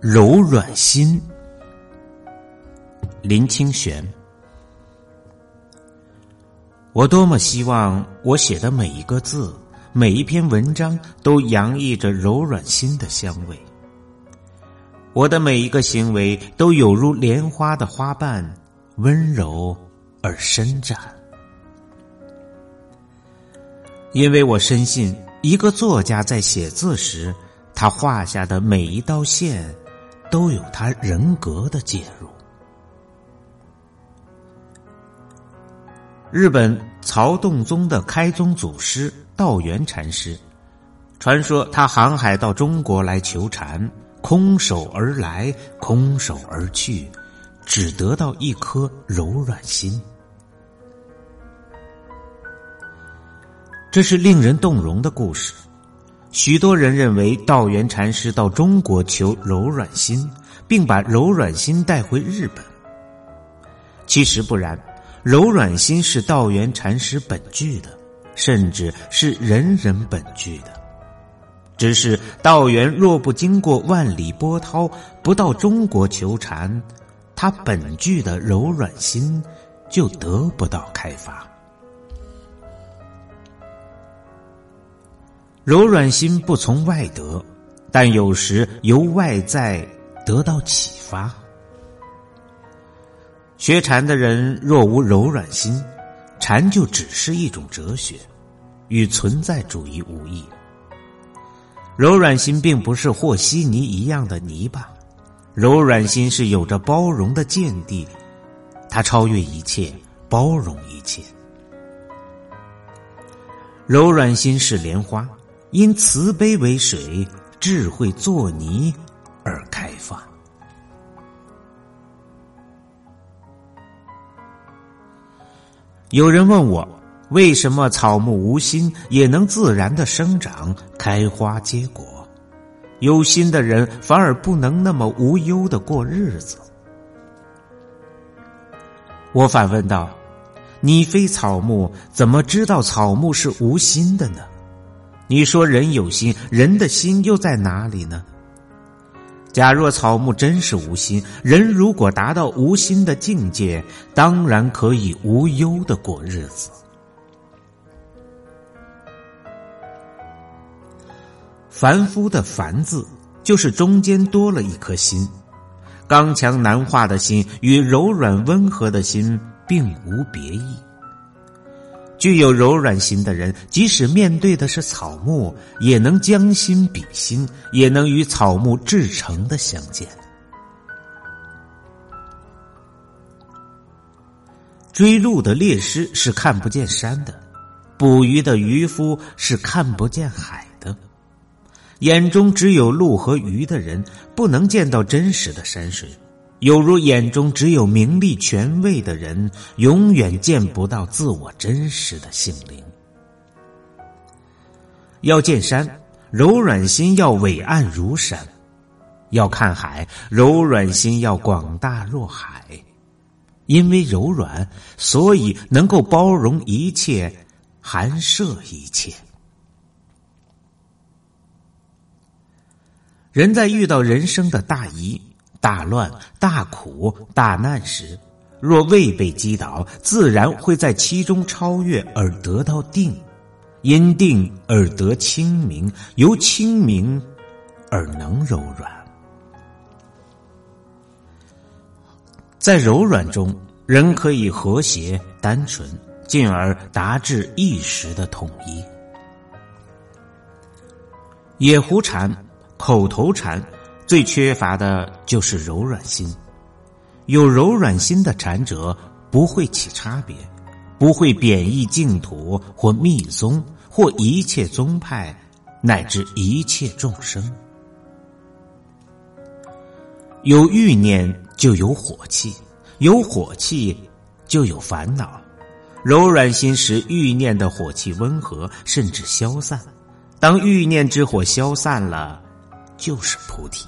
柔软心，林清玄。我多么希望我写的每一个字、每一篇文章都洋溢着柔软心的香味。我的每一个行为都有如莲花的花瓣，温柔而伸展。因为我深信，一个作家在写字时，他画下的每一道线。都有他人格的介入。日本曹洞宗的开宗祖师道元禅师，传说他航海到中国来求禅，空手而来，空手而去，只得到一颗柔软心。这是令人动容的故事。许多人认为道元禅师到中国求柔软心，并把柔软心带回日本。其实不然，柔软心是道元禅师本具的，甚至是人人本具的。只是道元若不经过万里波涛，不到中国求禅，他本具的柔软心就得不到开发。柔软心不从外得，但有时由外在得到启发。学禅的人若无柔软心，禅就只是一种哲学，与存在主义无异。柔软心并不是和稀泥一样的泥巴，柔软心是有着包容的见地，它超越一切，包容一切。柔软心是莲花。因慈悲为水，智慧作泥而开放。有人问我，为什么草木无心也能自然的生长、开花结果？有心的人反而不能那么无忧的过日子。我反问道：“你非草木，怎么知道草木是无心的呢？”你说人有心，人的心又在哪里呢？假若草木真是无心，人如果达到无心的境界，当然可以无忧的过日子。凡夫的“凡”字，就是中间多了一颗心，刚强难化的心与柔软温和的心并无别异。具有柔软心的人，即使面对的是草木，也能将心比心，也能与草木至诚的相见。追鹿的猎师是看不见山的，捕鱼的渔夫是看不见海的。眼中只有鹿和鱼的人，不能见到真实的山水。有如眼中只有名利权位的人，永远见不到自我真实的性灵。要见山，柔软心要伟岸如山；要看海，柔软心要广大若海。因为柔软，所以能够包容一切，含摄一切。人在遇到人生的大疑。大乱、大苦、大难时，若未被击倒，自然会在其中超越而得到定，因定而得清明，由清明而能柔软。在柔软中，人可以和谐、单纯，进而达至一时的统一。野狐禅、口头禅。最缺乏的就是柔软心，有柔软心的禅者不会起差别，不会贬义净土或密宗或一切宗派乃至一切众生。有欲念就有火气，有火气就有烦恼。柔软心使欲念的火气温和，甚至消散。当欲念之火消散了，就是菩提。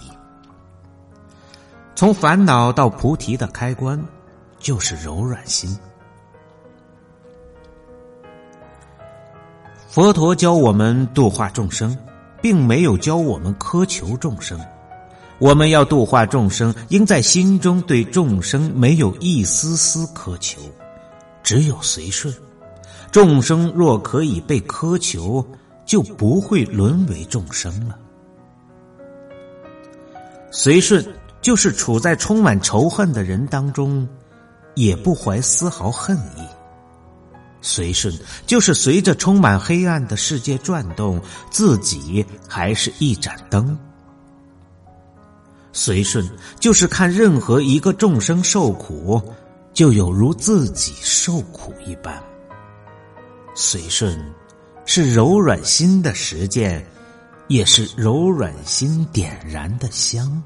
从烦恼到菩提的开关，就是柔软心。佛陀教我们度化众生，并没有教我们苛求众生。我们要度化众生，应在心中对众生没有一丝丝苛求，只有随顺。众生若可以被苛求，就不会沦为众生了。随顺就是处在充满仇恨的人当中，也不怀丝毫恨意。随顺就是随着充满黑暗的世界转动，自己还是一盏灯。随顺就是看任何一个众生受苦，就有如自己受苦一般。随顺是柔软心的实践，也是柔软心点燃的香。